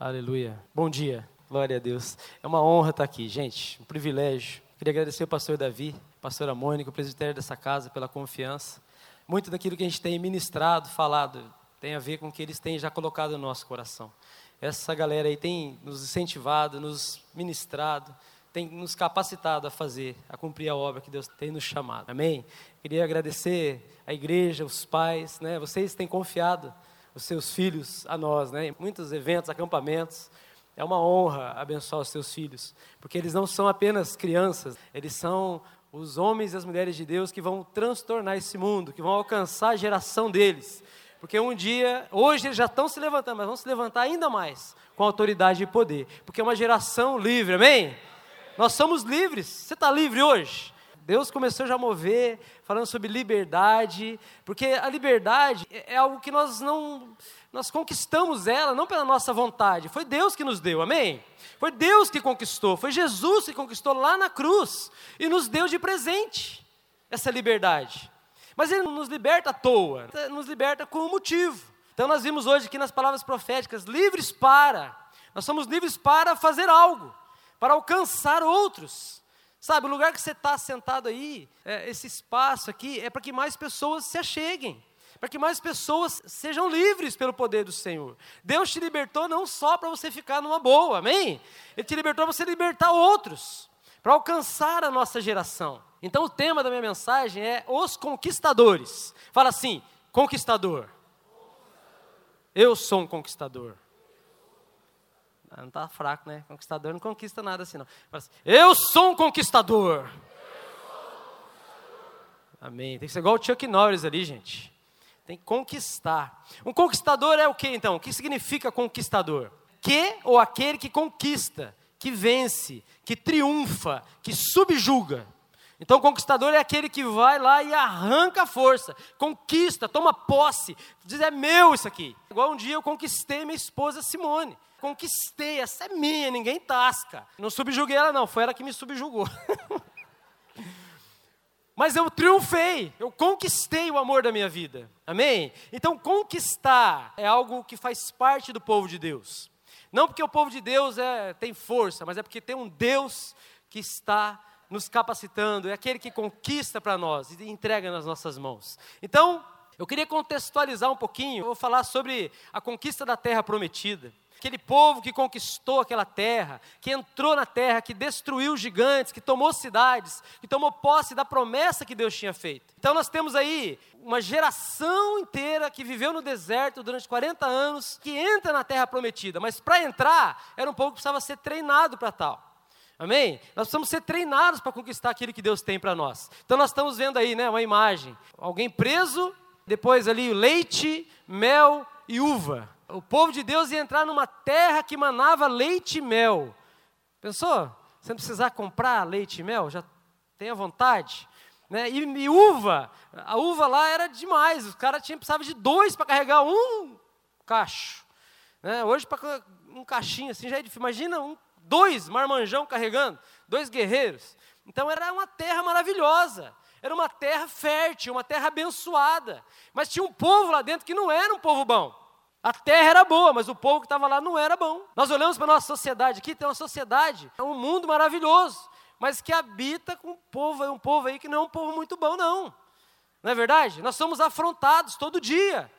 Aleluia. Bom dia. Glória a Deus. É uma honra estar aqui, gente. Um privilégio. Queria agradecer ao pastor Davi, pastora Mônica, o presbitério dessa casa, pela confiança. Muito daquilo que a gente tem ministrado, falado, tem a ver com o que eles têm já colocado no nosso coração. Essa galera aí tem nos incentivado, nos ministrado, tem nos capacitado a fazer, a cumprir a obra que Deus tem nos chamado. Amém? Queria agradecer a igreja, os pais, né? Vocês têm confiado os seus filhos a nós, né? Em muitos eventos, acampamentos. É uma honra abençoar os seus filhos, porque eles não são apenas crianças, eles são os homens e as mulheres de Deus que vão transtornar esse mundo, que vão alcançar a geração deles. Porque um dia, hoje eles já estão se levantando, mas vão se levantar ainda mais com autoridade e poder, porque é uma geração livre, amém? Nós somos livres. Você está livre hoje? Deus começou já a mover, falando sobre liberdade, porque a liberdade é algo que nós não, nós conquistamos ela não pela nossa vontade, foi Deus que nos deu, amém? Foi Deus que conquistou, foi Jesus que conquistou lá na cruz e nos deu de presente essa liberdade. Mas Ele não nos liberta à toa, nos liberta com um motivo. Então nós vimos hoje aqui nas palavras proféticas, livres para, nós somos livres para fazer algo, para alcançar outros. Sabe, o lugar que você está sentado aí, é, esse espaço aqui, é para que mais pessoas se acheguem, para que mais pessoas sejam livres pelo poder do Senhor. Deus te libertou não só para você ficar numa boa, amém? Ele te libertou para você libertar outros, para alcançar a nossa geração. Então o tema da minha mensagem é os conquistadores. Fala assim, conquistador. Eu sou um conquistador. Ah, não está fraco, né? Conquistador não conquista nada assim, não. Assim, eu sou um conquistador. Amém. Tem que ser igual o Chuck Norris ali, gente. Tem que conquistar. Um conquistador é o que então? O que significa conquistador? Que ou aquele que conquista, que vence, que triunfa, que subjuga. Então, o conquistador é aquele que vai lá e arranca a força, conquista, toma posse, diz: é meu isso aqui. Igual um dia eu conquistei minha esposa Simone conquistei, essa é minha, ninguém tasca. Não subjuguei ela, não, foi ela que me subjugou. Mas eu triunfei, eu conquistei o amor da minha vida. Amém? Então, conquistar é algo que faz parte do povo de Deus. Não porque o povo de Deus é, tem força, mas é porque tem um Deus que está nos capacitando, é aquele que conquista para nós e entrega nas nossas mãos. Então, eu queria contextualizar um pouquinho, eu vou falar sobre a conquista da terra prometida aquele povo que conquistou aquela terra, que entrou na terra, que destruiu gigantes, que tomou cidades, que tomou posse da promessa que Deus tinha feito. Então nós temos aí uma geração inteira que viveu no deserto durante 40 anos, que entra na terra prometida, mas para entrar, era um povo que precisava ser treinado para tal. Amém? Nós precisamos ser treinados para conquistar aquilo que Deus tem para nós. Então nós estamos vendo aí, né, uma imagem, alguém preso, depois ali leite, mel e uva o povo de Deus ia entrar numa terra que manava leite e mel. Pensou? Você não precisar comprar leite e mel, já tem a vontade. Né? E, e, uva, a uva lá era demais, os caras precisavam de dois para carregar um cacho. Né? Hoje, para um cachinho assim já é difícil. Imagina um, dois marmanjão carregando, dois guerreiros. Então era uma terra maravilhosa, era uma terra fértil, uma terra abençoada. Mas tinha um povo lá dentro que não era um povo bom. A terra era boa, mas o povo que estava lá não era bom. Nós olhamos para a nossa sociedade aqui, tem uma sociedade, é um mundo maravilhoso, mas que habita com um povo, um povo aí que não é um povo muito bom, não. Não é verdade? Nós somos afrontados todo dia.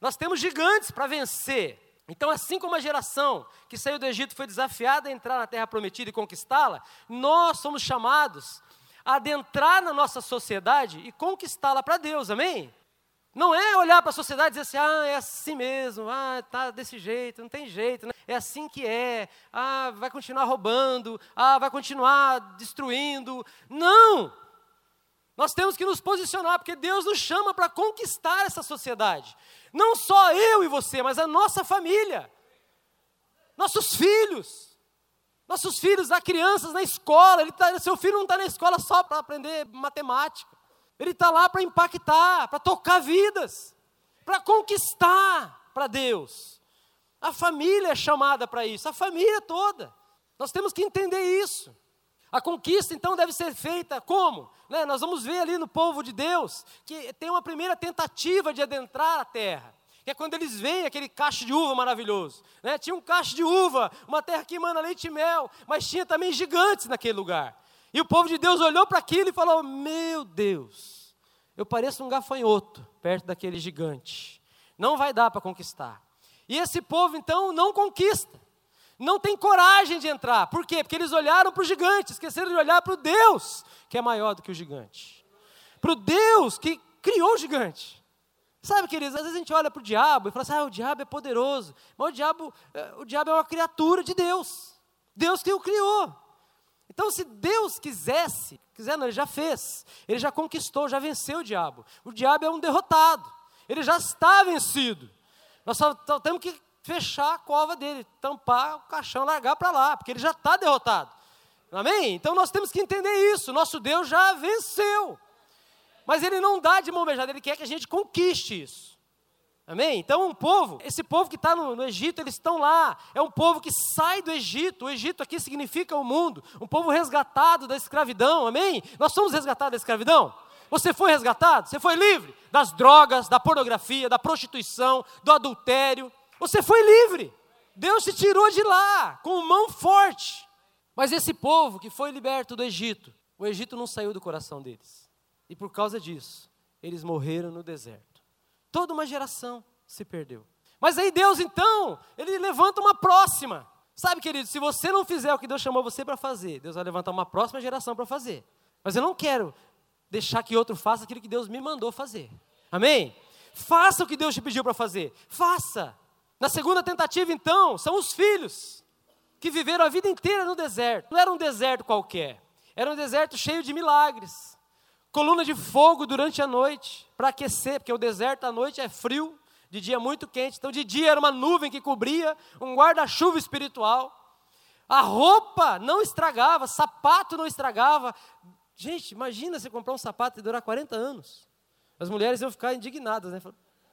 Nós temos gigantes para vencer. Então, assim como a geração que saiu do Egito foi desafiada a entrar na terra prometida e conquistá-la, nós somos chamados a adentrar na nossa sociedade e conquistá-la para Deus, amém? Não é olhar para a sociedade e dizer assim, ah, é assim mesmo, ah, tá desse jeito, não tem jeito, né? é assim que é, ah, vai continuar roubando, ah, vai continuar destruindo. Não! Nós temos que nos posicionar, porque Deus nos chama para conquistar essa sociedade. Não só eu e você, mas a nossa família, nossos filhos. Nossos filhos, há crianças na escola, ele tá, seu filho não está na escola só para aprender matemática. Ele está lá para impactar, para tocar vidas, para conquistar para Deus. A família é chamada para isso, a família toda. Nós temos que entender isso. A conquista, então, deve ser feita como? Né? Nós vamos ver ali no povo de Deus que tem uma primeira tentativa de adentrar a terra. que é quando eles veem aquele cacho de uva maravilhoso. Né? Tinha um cacho de uva, uma terra que emana leite e mel, mas tinha também gigantes naquele lugar. E o povo de Deus olhou para aquilo e falou: Meu Deus, eu pareço um gafanhoto perto daquele gigante. Não vai dar para conquistar. E esse povo então não conquista, não tem coragem de entrar. Por quê? Porque eles olharam para o gigante, esqueceram de olhar para o Deus que é maior do que o gigante, para o Deus que criou o gigante. Sabe, queridos, às vezes a gente olha para o diabo e fala assim, ah, o diabo é poderoso. Mas o diabo, eh, o diabo é uma criatura de Deus. Deus que o criou. Então, se Deus quisesse, quiser não, ele já fez. Ele já conquistou, já venceu o diabo. O diabo é um derrotado. Ele já está vencido. Nós só, só temos que fechar a cova dele, tampar o caixão, largar para lá, porque ele já está derrotado. Amém? Então nós temos que entender isso. Nosso Deus já venceu. Mas ele não dá de mão beijada, ele quer que a gente conquiste isso. Amém? Então, um povo, esse povo que está no, no, Egito, eles estão lá. É um povo que sai do Egito. O Egito aqui significa o mundo. Um povo resgatado da escravidão. Amém? Nós somos resgatados da escravidão. Você foi resgatado? Você foi livre das drogas, da pornografia, da prostituição, do adultério. Você foi livre. Deus te tirou de lá com mão forte. Mas esse povo que foi liberto do Egito, o Egito não saiu do coração deles. E por causa disso, eles morreram no deserto. Toda uma geração se perdeu. Mas aí Deus, então, ele levanta uma próxima. Sabe, querido, se você não fizer o que Deus chamou você para fazer, Deus vai levantar uma próxima geração para fazer. Mas eu não quero deixar que outro faça aquilo que Deus me mandou fazer. Amém? Faça o que Deus te pediu para fazer. Faça. Na segunda tentativa, então, são os filhos que viveram a vida inteira no deserto. Não era um deserto qualquer. Era um deserto cheio de milagres coluna de fogo durante a noite, para aquecer, porque o deserto à noite é frio, de dia é muito quente. Então, de dia era uma nuvem que cobria, um guarda-chuva espiritual. A roupa não estragava, sapato não estragava. Gente, imagina você comprar um sapato e durar 40 anos. As mulheres iam ficar indignadas, né?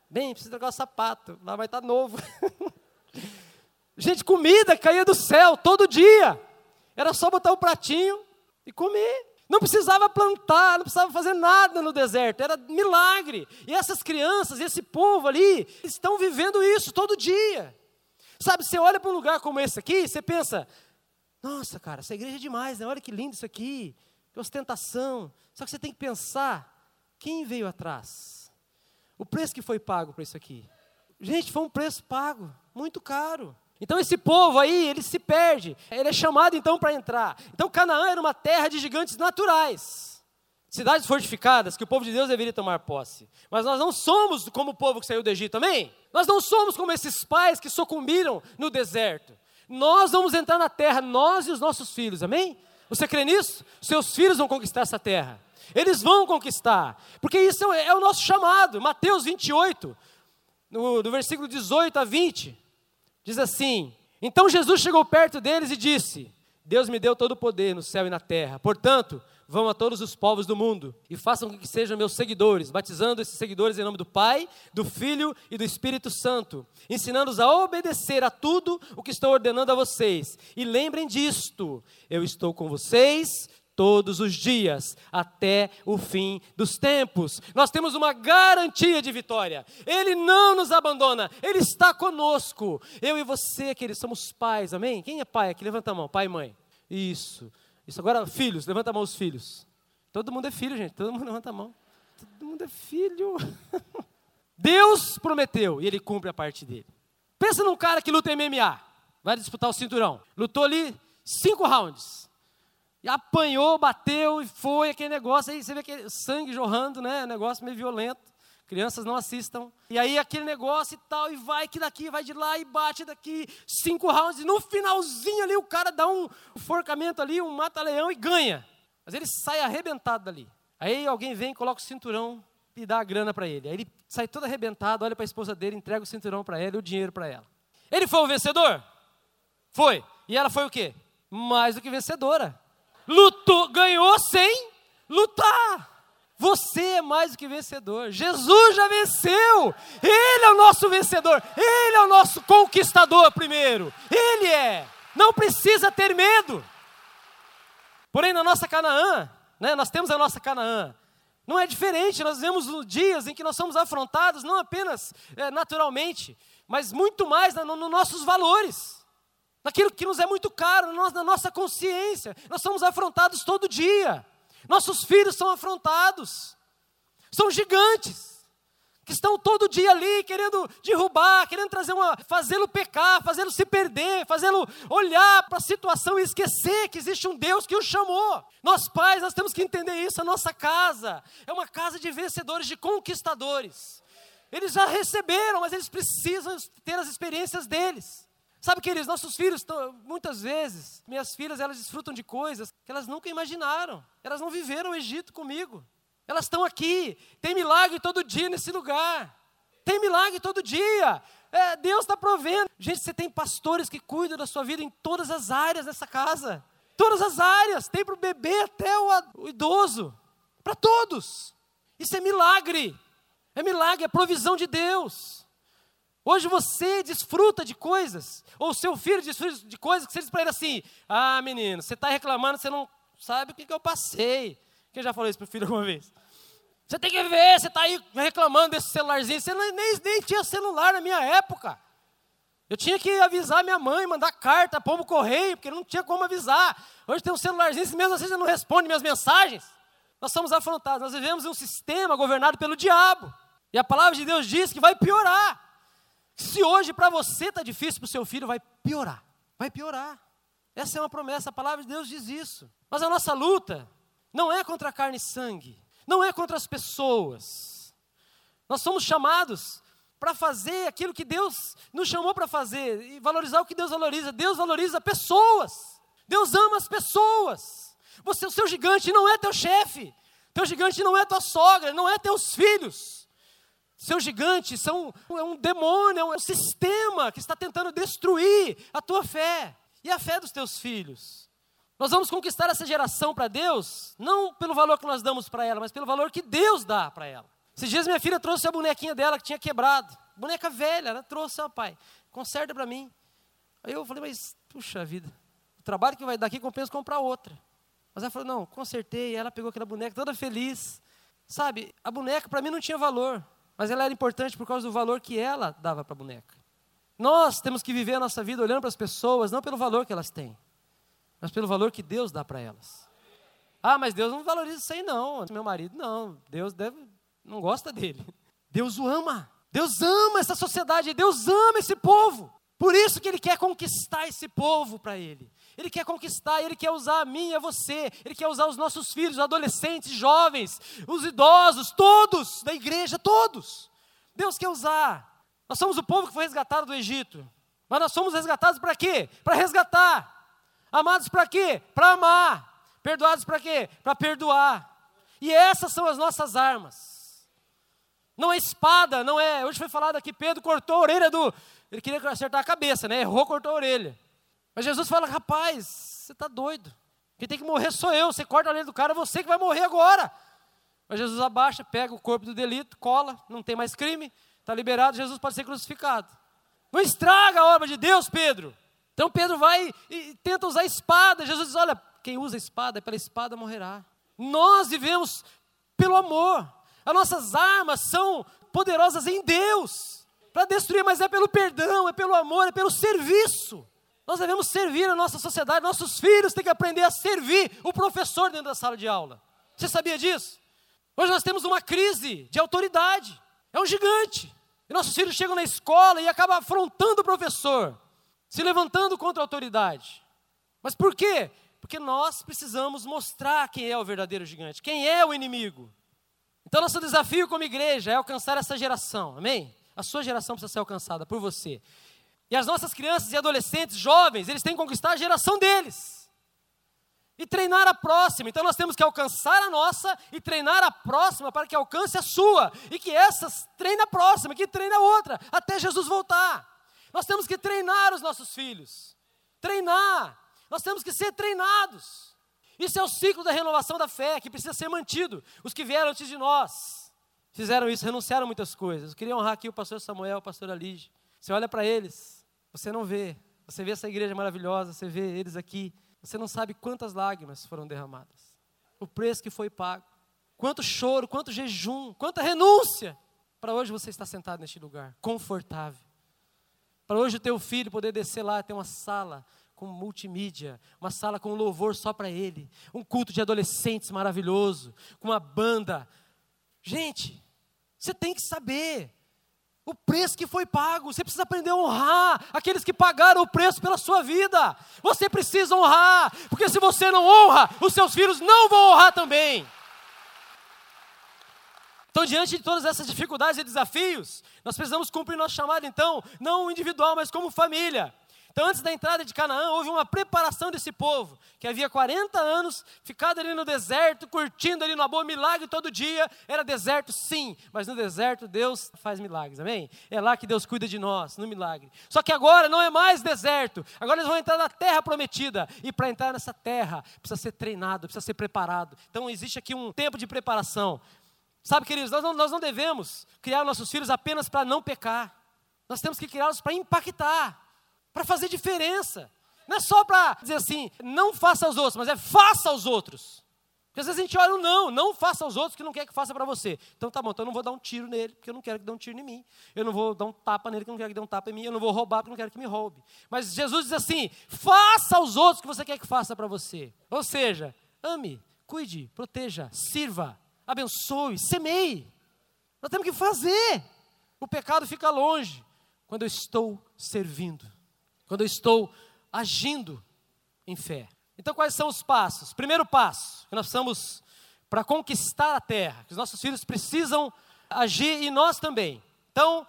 Bem, precisa trocar o sapato, lá vai estar tá novo. Gente, comida caía do céu todo dia. Era só botar o pratinho e comer. Não precisava plantar, não precisava fazer nada no deserto, era milagre. E essas crianças, esse povo ali, estão vivendo isso todo dia. Sabe, você olha para um lugar como esse aqui, você pensa: nossa, cara, essa igreja é demais, né? Olha que lindo isso aqui, que ostentação. Só que você tem que pensar: quem veio atrás? O preço que foi pago para isso aqui. Gente, foi um preço pago, muito caro. Então esse povo aí, ele se perde. Ele é chamado então para entrar. Então Canaã era uma terra de gigantes naturais. Cidades fortificadas que o povo de Deus deveria tomar posse. Mas nós não somos como o povo que saiu do Egito, amém? Nós não somos como esses pais que sucumbiram no deserto. Nós vamos entrar na terra, nós e os nossos filhos, amém? Você crê nisso? Seus filhos vão conquistar essa terra. Eles vão conquistar, porque isso é, é o nosso chamado. Mateus 28, no, do versículo 18 a 20. Diz assim: Então Jesus chegou perto deles e disse: Deus me deu todo o poder no céu e na terra. Portanto, vão a todos os povos do mundo e façam com que sejam meus seguidores, batizando esses seguidores em nome do Pai, do Filho e do Espírito Santo, ensinando-os a obedecer a tudo o que estou ordenando a vocês. E lembrem disto: eu estou com vocês todos os dias, até o fim dos tempos. Nós temos uma garantia de vitória. Ele não nos abandona, Ele está conosco. Eu e você, queridos, somos pais, amém? Quem é pai aqui? Levanta a mão, pai e mãe. Isso. Isso. Agora, filhos, levanta a mão os filhos. Todo mundo é filho, gente. Todo mundo levanta a mão. Todo mundo é filho. Deus prometeu e ele cumpre a parte dele. Pensa num cara que luta MMA, vai disputar o cinturão. Lutou ali cinco rounds. E apanhou, bateu e foi aquele negócio. Aí você vê aquele sangue jorrando, né? Negócio meio violento. Crianças não assistam. E aí aquele negócio e tal, e vai que daqui, vai de lá e bate daqui. Cinco rounds. E no finalzinho ali o cara dá um forcamento ali, um mata-leão e ganha. Mas ele sai arrebentado dali. Aí alguém vem, coloca o cinturão e dá a grana para ele. Aí ele sai todo arrebentado, olha para a esposa dele, entrega o cinturão para ela e o dinheiro para ela. Ele foi o vencedor? Foi. E ela foi o quê? Mais do que vencedora lutou, ganhou sem lutar. Você é mais do que vencedor. Jesus já venceu. Ele é o nosso vencedor. Ele é o nosso conquistador primeiro. Ele é. Não precisa ter medo. Porém, na nossa Canaã, né, nós temos a nossa Canaã. Não é diferente, nós vemos dias em que nós somos afrontados, não apenas é, naturalmente, mas muito mais nos no nossos valores, naquilo que nos é muito caro, na nossa consciência. Nós somos afrontados todo dia, nossos filhos são afrontados, são gigantes que estão todo dia ali querendo derrubar, querendo trazer uma, fazê-lo pecar, fazê-lo se perder, fazê-lo olhar para a situação e esquecer que existe um Deus que o chamou. Nós pais, nós temos que entender isso, a nossa casa é uma casa de vencedores, de conquistadores. Eles já receberam, mas eles precisam ter as experiências deles. Sabe, queridos, nossos filhos, muitas vezes, minhas filhas, elas desfrutam de coisas que elas nunca imaginaram. Elas não viveram o Egito comigo. Elas estão aqui. Tem milagre todo dia nesse lugar. Tem milagre todo dia. É, Deus está provendo. Gente, você tem pastores que cuidam da sua vida em todas as áreas dessa casa. Todas as áreas. Tem para o bebê até o, o idoso. Para todos. Isso é milagre. É milagre, é provisão de Deus. Hoje você desfruta de coisas, ou seu filho desfruta de coisas que você diz para ele assim: Ah, menino, você está reclamando, você não sabe o que, que eu passei. Quem já falou isso para o filho alguma vez? Você tem que ver, você está aí reclamando desse celularzinho. Você nem, nem tinha celular na minha época. Eu tinha que avisar minha mãe, mandar carta, pombo correio, porque não tinha como avisar. Hoje tem um celularzinho, mesmo assim você não responde minhas mensagens. Nós somos afrontados, nós vivemos em um sistema governado pelo diabo. E a palavra de Deus diz que vai piorar. Se hoje para você está difícil, para o seu filho vai piorar. Vai piorar. Essa é uma promessa, a palavra de Deus diz isso. Mas a nossa luta não é contra carne e sangue, não é contra as pessoas. Nós somos chamados para fazer aquilo que Deus nos chamou para fazer e valorizar o que Deus valoriza. Deus valoriza pessoas. Deus ama as pessoas. Você, o seu gigante não é teu chefe. Teu gigante não é tua sogra, não é teus filhos. Seu gigante são, é um demônio, é um sistema que está tentando destruir a tua fé e a fé dos teus filhos. Nós vamos conquistar essa geração para Deus, não pelo valor que nós damos para ela, mas pelo valor que Deus dá para ela. Esses dias minha filha trouxe a bonequinha dela que tinha quebrado. Boneca velha, ela trouxe, ó pai, conserta para mim. Aí eu falei, mas puxa vida, o trabalho que vai dar aqui compensa comprar outra. Mas ela falou, não, consertei. Ela pegou aquela boneca toda feliz. Sabe, a boneca para mim não tinha valor, mas ela era importante por causa do valor que ela dava para a boneca. Nós temos que viver a nossa vida olhando para as pessoas, não pelo valor que elas têm mas pelo valor que Deus dá para elas. Ah, mas Deus não valoriza isso aí não. Meu marido não, Deus deve, não gosta dele. Deus o ama. Deus ama essa sociedade, Deus ama esse povo. Por isso que ele quer conquistar esse povo para ele. Ele quer conquistar, ele quer usar a mim e a você. Ele quer usar os nossos filhos, os adolescentes, jovens, os idosos, todos da igreja, todos. Deus quer usar. Nós somos o povo que foi resgatado do Egito. Mas nós somos resgatados para quê? Para resgatar. Amados para quê? Para amar. Perdoados para quê? Para perdoar. E essas são as nossas armas. Não é espada, não é. Hoje foi falado aqui, Pedro cortou a orelha do. Ele queria acertar a cabeça, né? Errou, cortou a orelha. Mas Jesus fala: rapaz, você está doido. Quem tem que morrer sou eu. Você corta a orelha do cara, você que vai morrer agora. Mas Jesus abaixa, pega o corpo do delito, cola, não tem mais crime, está liberado, Jesus pode ser crucificado. Não estraga a obra de Deus, Pedro. Então Pedro vai e tenta usar a espada. Jesus diz: Olha, quem usa a espada, pela espada morrerá. Nós vivemos pelo amor. As nossas armas são poderosas em Deus para destruir, mas é pelo perdão, é pelo amor, é pelo serviço. Nós devemos servir a nossa sociedade, nossos filhos têm que aprender a servir o professor dentro da sala de aula. Você sabia disso? Hoje nós temos uma crise de autoridade, é um gigante. E nossos filhos chegam na escola e acabam afrontando o professor se levantando contra a autoridade. Mas por quê? Porque nós precisamos mostrar quem é o verdadeiro gigante, quem é o inimigo. Então, nosso desafio como igreja é alcançar essa geração, amém? A sua geração precisa ser alcançada por você. E as nossas crianças e adolescentes, jovens, eles têm que conquistar a geração deles. E treinar a próxima. Então, nós temos que alcançar a nossa e treinar a próxima para que alcance a sua. E que essas treine a próxima, que treine a outra, até Jesus voltar. Nós temos que treinar os nossos filhos. Treinar. Nós temos que ser treinados. Isso é o ciclo da renovação da fé, que precisa ser mantido. Os que vieram antes de nós fizeram isso, renunciaram muitas coisas. Eu queria honrar aqui o pastor Samuel, o pastor Alige. Você olha para eles, você não vê. Você vê essa igreja maravilhosa, você vê eles aqui. Você não sabe quantas lágrimas foram derramadas. O preço que foi pago. quanto choro, quanto jejum, quanta renúncia, para hoje você estar sentado neste lugar, confortável. Para hoje o teu filho poder descer lá, ter uma sala com multimídia, uma sala com louvor só para ele, um culto de adolescentes maravilhoso, com uma banda. Gente, você tem que saber o preço que foi pago. Você precisa aprender a honrar aqueles que pagaram o preço pela sua vida. Você precisa honrar, porque se você não honra, os seus filhos não vão honrar também. Então, diante de todas essas dificuldades e desafios, nós precisamos cumprir nosso chamado, então, não individual, mas como família. Então, antes da entrada de Canaã, houve uma preparação desse povo, que havia 40 anos, ficado ali no deserto, curtindo ali no boa, milagre todo dia. Era deserto, sim, mas no deserto Deus faz milagres, amém? É lá que Deus cuida de nós, no milagre. Só que agora não é mais deserto, agora eles vão entrar na terra prometida. E para entrar nessa terra, precisa ser treinado, precisa ser preparado. Então, existe aqui um tempo de preparação. Sabe, queridos, nós não, nós não devemos criar nossos filhos apenas para não pecar. Nós temos que criá-los para impactar, para fazer diferença. Não é só para dizer assim, não faça aos outros, mas é faça aos outros. Porque às vezes a gente olha, não, não faça aos outros que não quer que faça para você. Então tá bom, então eu não vou dar um tiro nele, porque eu não quero que dê um tiro em mim. Eu não vou dar um tapa nele, porque eu não quero que dê um tapa em mim. Eu não vou roubar, porque eu não quero que me roube. Mas Jesus diz assim: faça aos outros que você quer que faça para você. Ou seja, ame, cuide, proteja, sirva abençoe, semeie. Nós temos que fazer. O pecado fica longe quando eu estou servindo, quando eu estou agindo em fé. Então, quais são os passos? Primeiro passo que nós precisamos para conquistar a terra, que os nossos filhos precisam agir e nós também. Então,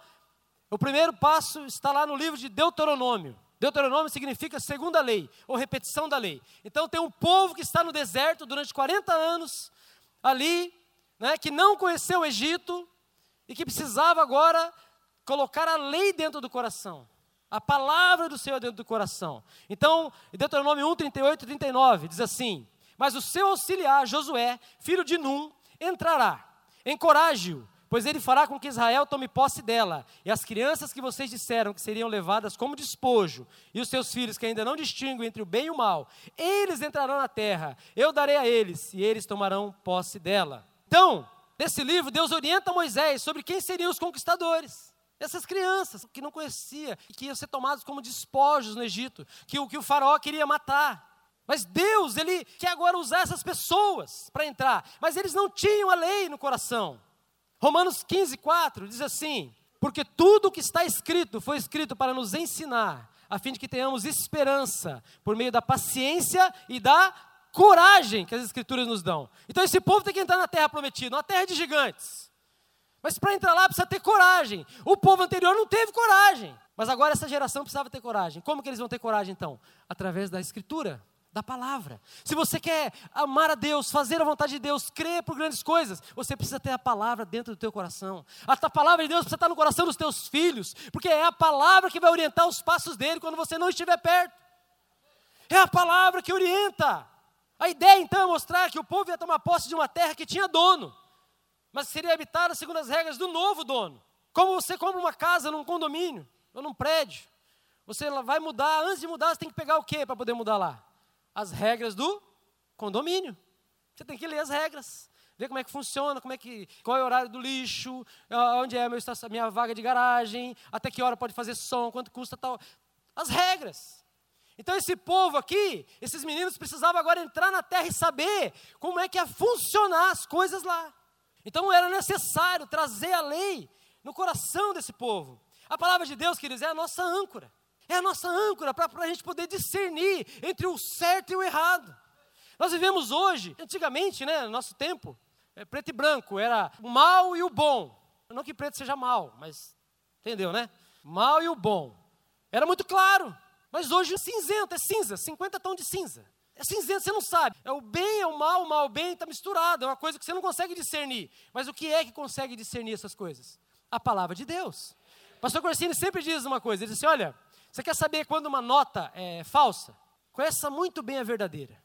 o primeiro passo está lá no livro de Deuteronômio. Deuteronômio significa segunda lei, ou repetição da lei. Então, tem um povo que está no deserto durante 40 anos, ali né, que não conheceu o Egito e que precisava agora colocar a lei dentro do coração, a palavra do Senhor dentro do coração. Então, Deuteronômio 1, 38 e 39, diz assim: Mas o seu auxiliar, Josué, filho de Num, entrará, encoraje-o, pois ele fará com que Israel tome posse dela, e as crianças que vocês disseram que seriam levadas como despojo, e os seus filhos que ainda não distinguem entre o bem e o mal, eles entrarão na terra, eu darei a eles, e eles tomarão posse dela. Então, nesse livro, Deus orienta Moisés sobre quem seriam os conquistadores. Essas crianças que não conhecia e que iam ser tomados como despojos no Egito, que o que o faraó queria matar. Mas Deus, ele quer agora usar essas pessoas para entrar, mas eles não tinham a lei no coração. Romanos 15, 4 diz assim: Porque tudo o que está escrito foi escrito para nos ensinar, a fim de que tenhamos esperança por meio da paciência e da coragem que as escrituras nos dão. Então esse povo tem que entrar na terra prometida, uma terra de gigantes. Mas para entrar lá precisa ter coragem. O povo anterior não teve coragem. Mas agora essa geração precisava ter coragem. Como que eles vão ter coragem então? Através da escritura, da palavra. Se você quer amar a Deus, fazer a vontade de Deus, crer por grandes coisas, você precisa ter a palavra dentro do teu coração. A palavra de Deus precisa estar no coração dos teus filhos, porque é a palavra que vai orientar os passos dele quando você não estiver perto. É a palavra que orienta. A ideia então é mostrar que o povo ia tomar posse de uma terra que tinha dono, mas seria habitada segundo as regras do novo dono. Como você compra uma casa num condomínio ou num prédio, você vai mudar, antes de mudar, você tem que pegar o que para poder mudar lá? As regras do condomínio. Você tem que ler as regras, ver como é que funciona, como é que, qual é o horário do lixo, onde é a minha vaga de garagem, até que hora pode fazer som, quanto custa tal. As regras. Então esse povo aqui, esses meninos precisavam agora entrar na terra e saber como é que ia funcionar as coisas lá. Então era necessário trazer a lei no coração desse povo. A palavra de Deus, queridos, é a nossa âncora. É a nossa âncora para a gente poder discernir entre o certo e o errado. Nós vivemos hoje, antigamente, né, no nosso tempo, é preto e branco, era o mal e o bom. Não que preto seja mal, mas entendeu, né? Mal e o bom. Era muito claro. Mas hoje é cinzento, é cinza, 50 tons de cinza. É cinzento, você não sabe. É o bem, é o mal, o mal, o bem está misturado. É uma coisa que você não consegue discernir. Mas o que é que consegue discernir essas coisas? A palavra de Deus. Pastor Corsini sempre diz uma coisa: ele diz assim: olha, você quer saber quando uma nota é falsa? Conheça muito bem a verdadeira.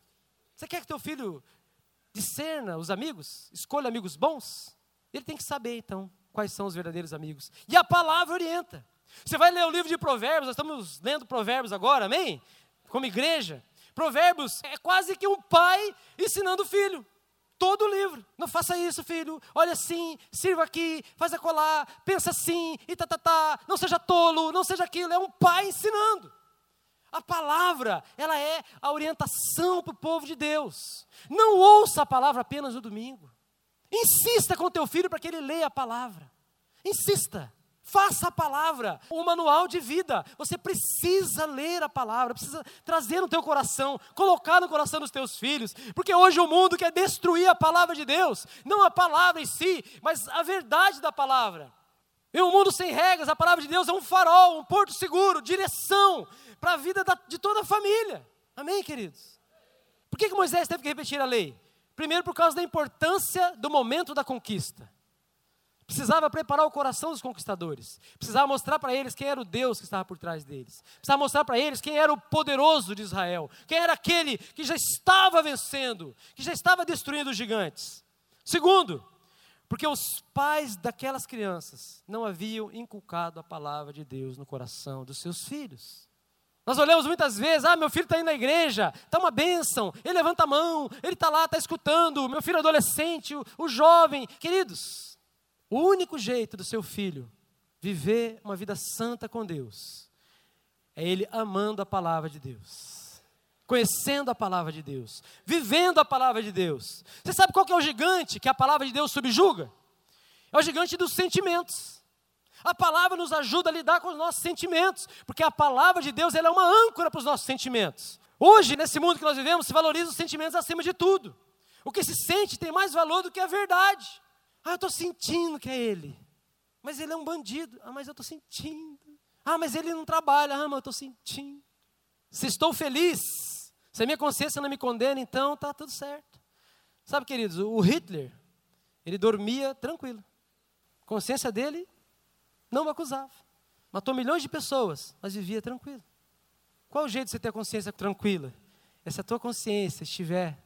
Você quer que teu filho discerna os amigos? Escolha amigos bons? Ele tem que saber, então, quais são os verdadeiros amigos. E a palavra orienta. Você vai ler o livro de Provérbios, nós estamos lendo Provérbios agora, amém? Como igreja. Provérbios é quase que um pai ensinando o filho. todo o livro. Não faça isso, filho. Olha assim, sirva aqui, faz a colar, pensa assim, e tá, tá, tá. Não seja tolo, não seja aquilo. É um pai ensinando. A palavra, ela é a orientação para o povo de Deus. Não ouça a palavra apenas no domingo. Insista com teu filho para que ele leia a palavra. Insista. Faça a palavra o manual de vida. Você precisa ler a palavra, precisa trazer no teu coração, colocar no coração dos teus filhos, porque hoje o mundo quer destruir a palavra de Deus, não a palavra em si, mas a verdade da palavra. Em um mundo sem regras, a palavra de Deus é um farol, um porto seguro, direção para a vida da, de toda a família. Amém, queridos? Por que, que Moisés teve que repetir a lei? Primeiro, por causa da importância do momento da conquista. Precisava preparar o coração dos conquistadores. Precisava mostrar para eles quem era o Deus que estava por trás deles. Precisava mostrar para eles quem era o poderoso de Israel. Quem era aquele que já estava vencendo, que já estava destruindo os gigantes. Segundo, porque os pais daquelas crianças não haviam inculcado a palavra de Deus no coração dos seus filhos. Nós olhamos muitas vezes, ah, meu filho está indo na igreja, está uma bênção, ele levanta a mão, ele está lá, está escutando, meu filho adolescente, o, o jovem. Queridos, o único jeito do seu filho viver uma vida santa com Deus é ele amando a palavra de Deus, conhecendo a palavra de Deus, vivendo a palavra de Deus. Você sabe qual que é o gigante que a palavra de Deus subjuga? É o gigante dos sentimentos. A palavra nos ajuda a lidar com os nossos sentimentos, porque a palavra de Deus ela é uma âncora para os nossos sentimentos. Hoje, nesse mundo que nós vivemos, se valoriza os sentimentos acima de tudo. O que se sente tem mais valor do que a verdade. Ah, eu estou sentindo que é ele. Mas ele é um bandido. Ah, mas eu estou sentindo. Ah, mas ele não trabalha. Ah, mas eu estou sentindo. Se estou feliz, se a minha consciência não me condena, então está tudo certo. Sabe, queridos, o Hitler, ele dormia tranquilo. A consciência dele não o acusava. Matou milhões de pessoas, mas vivia tranquilo. Qual o jeito de você ter a consciência tranquila? É se a tua consciência estiver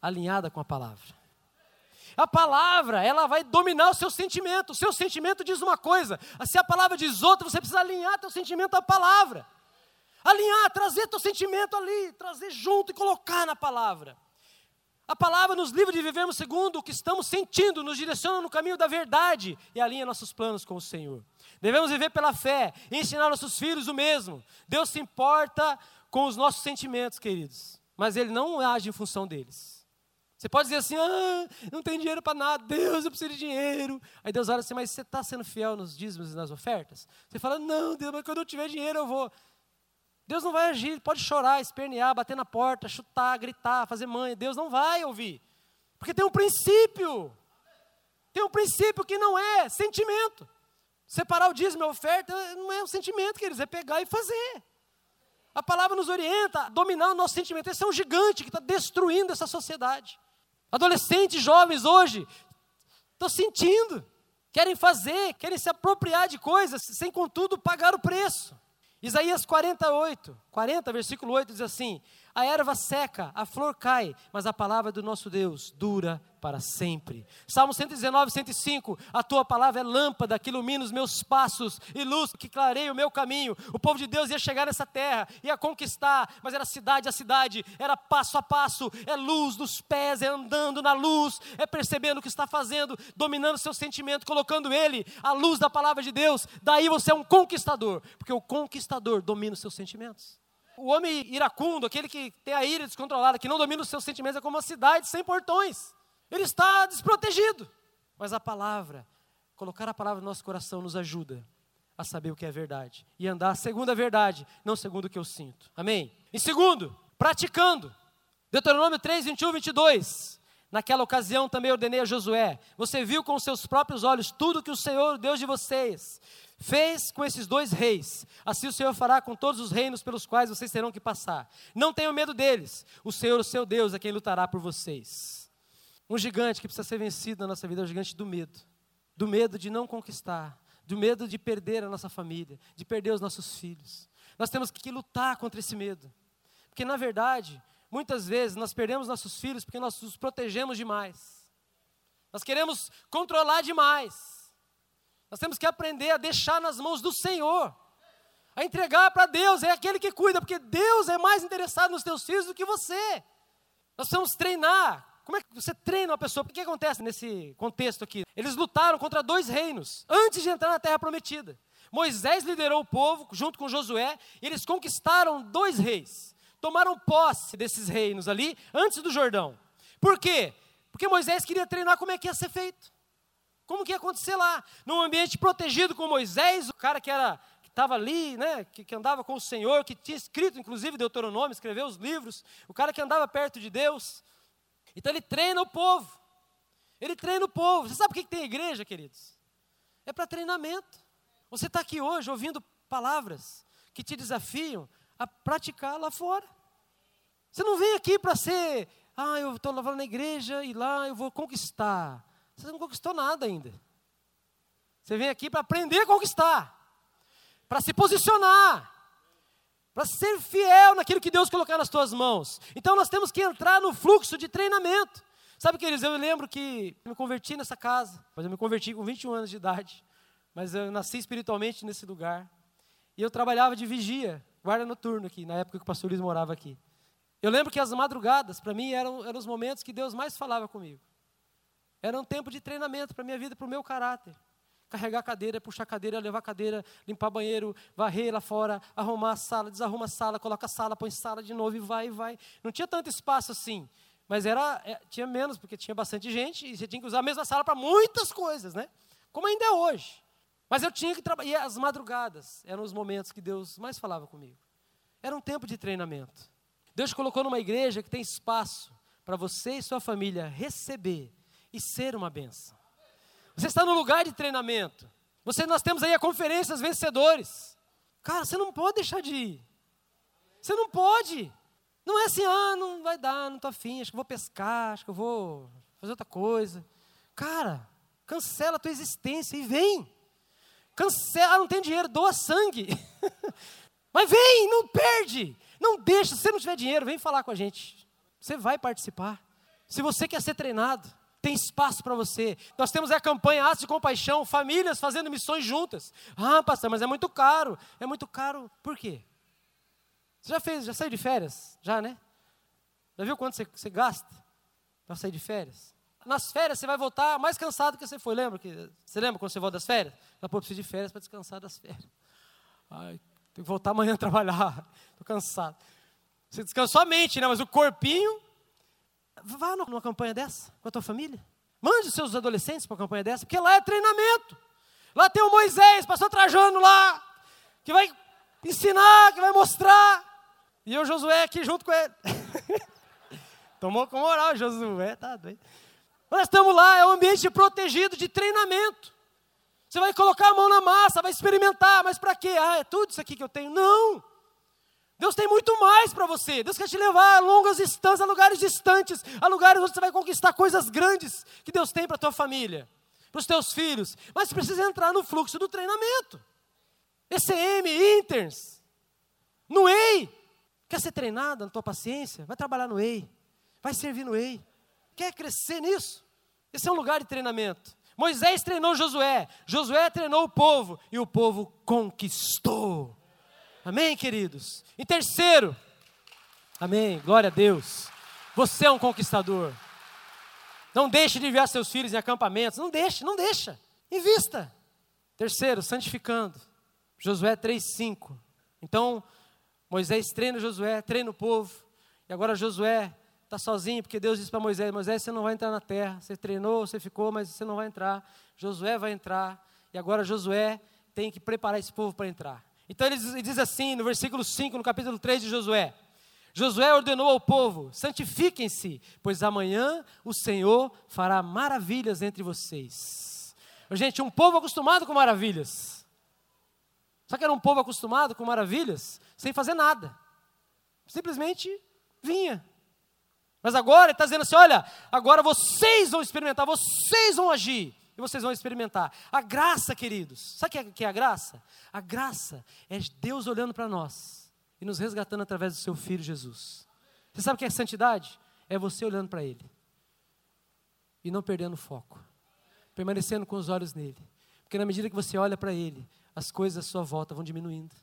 alinhada com a palavra. A palavra, ela vai dominar o seu sentimento. O seu sentimento diz uma coisa. Se a palavra diz outra, você precisa alinhar teu sentimento à palavra. Alinhar, trazer teu sentimento ali, trazer junto e colocar na palavra. A palavra nos livra de vivermos segundo o que estamos sentindo, nos direciona no caminho da verdade e alinha nossos planos com o Senhor. Devemos viver pela fé e ensinar nossos filhos o mesmo. Deus se importa com os nossos sentimentos, queridos, mas Ele não age em função deles. Você pode dizer assim, ah, não tem dinheiro para nada, Deus, eu preciso de dinheiro. Aí Deus olha assim, mas você está sendo fiel nos dízimos e nas ofertas? Você fala, não, Deus, mas quando eu tiver dinheiro eu vou. Deus não vai agir, pode chorar, espernear, bater na porta, chutar, gritar, fazer mãe. Deus não vai ouvir. Porque tem um princípio. Tem um princípio que não é sentimento. Separar o dízimo e a oferta não é um sentimento, queridos, é pegar e fazer. A palavra nos orienta a dominar o nosso sentimento. Esse é um gigante que está destruindo essa sociedade. Adolescentes, jovens hoje, estão sentindo, querem fazer, querem se apropriar de coisas, sem contudo pagar o preço. Isaías 48, 40, versículo 8 diz assim: A erva seca, a flor cai, mas a palavra do nosso Deus dura para sempre. Salmo 119, 105. A tua palavra é lâmpada que ilumina os meus passos e luz que clareia o meu caminho. O povo de Deus ia chegar nessa terra, ia conquistar, mas era cidade a cidade, era passo a passo, é luz dos pés, é andando na luz, é percebendo o que está fazendo, dominando seu sentimento, colocando ele à luz da palavra de Deus. Daí você é um conquistador, porque o conquistador domina os seus sentimentos. O homem iracundo, aquele que tem a ira descontrolada, que não domina os seus sentimentos, é como uma cidade sem portões. Ele está desprotegido. Mas a palavra, colocar a palavra no nosso coração nos ajuda a saber o que é verdade e andar segundo a verdade, não segundo o que eu sinto. Amém? Em segundo, praticando. Deuteronômio 3, 21, 22. Naquela ocasião também ordenei a Josué: Você viu com seus próprios olhos tudo que o Senhor, Deus de vocês, fez com esses dois reis. Assim o Senhor fará com todos os reinos pelos quais vocês terão que passar. Não tenham medo deles. O Senhor, o seu Deus, é quem lutará por vocês. Um gigante que precisa ser vencido na nossa vida é o gigante do medo. Do medo de não conquistar, do medo de perder a nossa família, de perder os nossos filhos. Nós temos que lutar contra esse medo. Porque, na verdade, muitas vezes nós perdemos nossos filhos porque nós os protegemos demais. Nós queremos controlar demais. Nós temos que aprender a deixar nas mãos do Senhor, a entregar para Deus, é aquele que cuida, porque Deus é mais interessado nos teus filhos do que você. Nós precisamos treinar Como é que você treina uma pessoa? O que acontece nesse contexto aqui? Eles lutaram contra dois reinos antes de entrar na terra prometida. Moisés liderou o povo junto com Josué e eles conquistaram dois reis. Tomaram posse desses reinos ali antes do Jordão. Por quê? Porque Moisés queria treinar como é que ia ser feito. Como que ia acontecer lá? Num ambiente protegido com Moisés, o cara que era que estava ali, né, que, que andava com o Senhor, que tinha escrito inclusive Deuteronômio, escreveu os livros, o cara que andava perto de Deus. Então ele treina o povo. Ele treina o povo. Você sabe que, que tem igreja, queridos? É para treinamento. Você está aqui hoje ouvindo palavras que te desafiam a praticar lá fora. Você não vem aqui para ser, ah, eu estou lavando na igreja e lá eu vou conquistar. Você não conquistou nada ainda. Você vem aqui para aprender a conquistar, para se posicionar, para ser fiel naquilo que Deus colocar nas tuas mãos. Então nós temos que entrar no fluxo de treinamento. Sabe, queridos, eu lembro que eu me converti nessa casa, mas eu me converti com 21 anos de idade mas eu nasci espiritualmente nesse lugar. E eu trabalhava de vigia, guarda noturno aqui, na época que o pastor Luiz morava aqui. Eu lembro que as madrugadas, para mim, eram, eram os momentos que Deus mais falava comigo. Era um tempo de treinamento para a minha vida, para o meu caráter. Carregar cadeira, puxar cadeira, levar cadeira, limpar banheiro, varrer lá fora, arrumar a sala, desarruma a sala, coloca a sala, põe sala de novo e vai e vai. Não tinha tanto espaço assim, mas era, é, tinha menos, porque tinha bastante gente e você tinha que usar a mesma sala para muitas coisas, né? Como ainda é hoje. Mas eu tinha que trabalhar. As madrugadas eram os momentos que Deus mais falava comigo. Era um tempo de treinamento. Deus colocou numa igreja que tem espaço para você e sua família receber e ser uma benção. Você está no lugar de treinamento. Você, nós temos aí a conferência dos vencedores. Cara, você não pode deixar de ir. Você não pode. Não é assim, ah, não vai dar, não estou afim, acho que vou pescar, acho que eu vou fazer outra coisa. Cara, cancela a tua existência e vem. Cancela, não tem dinheiro, doa sangue. Mas vem, não perde. Não deixa, se você não tiver dinheiro, vem falar com a gente. Você vai participar. Se você quer ser treinado, tem espaço para você. Nós temos a campanha Aço de Compaixão, famílias fazendo missões juntas. Ah, pastor, mas é muito caro. É muito caro. Por quê? Você já fez, já saiu de férias? Já, né? Já viu quanto você, você gasta para sair de férias? Nas férias você vai voltar mais cansado que você foi. Lembra? Que, você lembra quando você volta das férias? Fala, pô, preciso de férias para descansar das férias. Ai, tenho que voltar amanhã a trabalhar. Estou cansado. Você descansou a mente, né? Mas o corpinho. Vá numa campanha dessa com a tua família. Mande os seus adolescentes para uma campanha dessa, porque lá é treinamento. Lá tem o Moisés, pastor Trajano lá, que vai ensinar, que vai mostrar. E eu, Josué, aqui junto com ele. Tomou com moral, Josué, tá doido. Nós estamos lá, é um ambiente protegido de treinamento. Você vai colocar a mão na massa, vai experimentar, mas para quê? Ah, é tudo isso aqui que eu tenho. Não! Deus tem muito mais para você. Deus quer te levar a longas distâncias, a lugares distantes, a lugares onde você vai conquistar coisas grandes que Deus tem para a tua família, para os teus filhos. Mas precisa entrar no fluxo do treinamento. ECM, Interns, no EI. Quer ser treinado na tua paciência? Vai trabalhar no EI. Vai servir no EI. Quer crescer nisso? Esse é um lugar de treinamento. Moisés treinou Josué, Josué treinou o povo e o povo conquistou. Amém, queridos? Em terceiro, amém, glória a Deus. Você é um conquistador. Não deixe de enviar seus filhos em acampamentos. Não deixe, não deixa. Invista. Terceiro, santificando. Josué 3,5. Então, Moisés treina Josué, treina o povo. E agora Josué está sozinho, porque Deus disse para Moisés: Moisés, você não vai entrar na terra. Você treinou, você ficou, mas você não vai entrar. Josué vai entrar. E agora Josué tem que preparar esse povo para entrar. Então ele diz, ele diz assim no versículo 5, no capítulo 3 de Josué: Josué ordenou ao povo: santifiquem-se, pois amanhã o Senhor fará maravilhas entre vocês. Gente, um povo acostumado com maravilhas. Só que era um povo acostumado com maravilhas sem fazer nada. Simplesmente vinha. Mas agora ele está dizendo assim: olha, agora vocês vão experimentar, vocês vão agir. E vocês vão experimentar. A graça, queridos, sabe o que é a graça? A graça é Deus olhando para nós e nos resgatando através do seu Filho Jesus. Você sabe o que é santidade? É você olhando para Ele e não perdendo o foco, permanecendo com os olhos nele. Porque na medida que você olha para Ele, as coisas à sua volta vão diminuindo.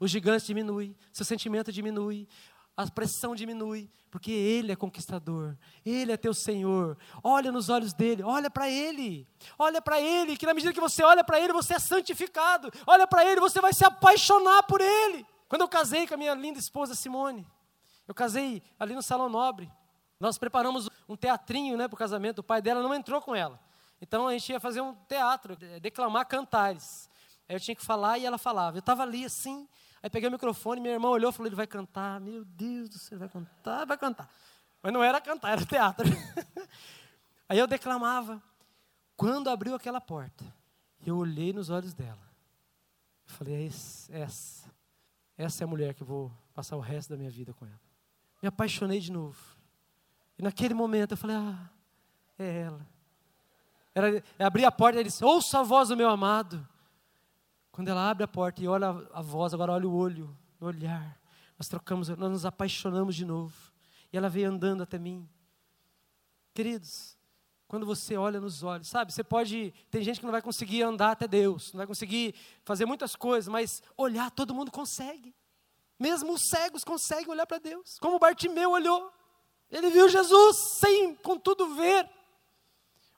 O gigante diminui, seu sentimento diminui, a pressão diminui, porque Ele é conquistador, Ele é teu Senhor. Olha nos olhos dele, olha para Ele, olha para Ele, que na medida que você olha para Ele, você é santificado. Olha para Ele, você vai se apaixonar por Ele. Quando eu casei com a minha linda esposa Simone, eu casei ali no Salão Nobre. Nós preparamos um teatrinho né, para o casamento. O pai dela não entrou com ela. Então a gente ia fazer um teatro, declamar cantares. Aí eu tinha que falar e ela falava. Eu estava ali assim, Aí peguei o microfone, minha irmã olhou e falou: ele vai cantar. Meu Deus do céu, vai cantar, vai cantar. Mas não era cantar, era teatro. Aí eu declamava. Quando abriu aquela porta, eu olhei nos olhos dela. Eu falei: é essa, essa é a mulher que eu vou passar o resto da minha vida com ela. Me apaixonei de novo. E naquele momento eu falei: ah, é ela. Era, abri a porta e disse: ouça a voz do meu amado. Quando ela abre a porta e olha a voz, agora olha o olho, o olhar. Nós trocamos, nós nos apaixonamos de novo. E ela veio andando até mim. Queridos, quando você olha nos olhos, sabe? Você pode. Tem gente que não vai conseguir andar até Deus, não vai conseguir fazer muitas coisas, mas olhar todo mundo consegue. Mesmo os cegos conseguem olhar para Deus. Como Bartimeu olhou. Ele viu Jesus sem, contudo, ver.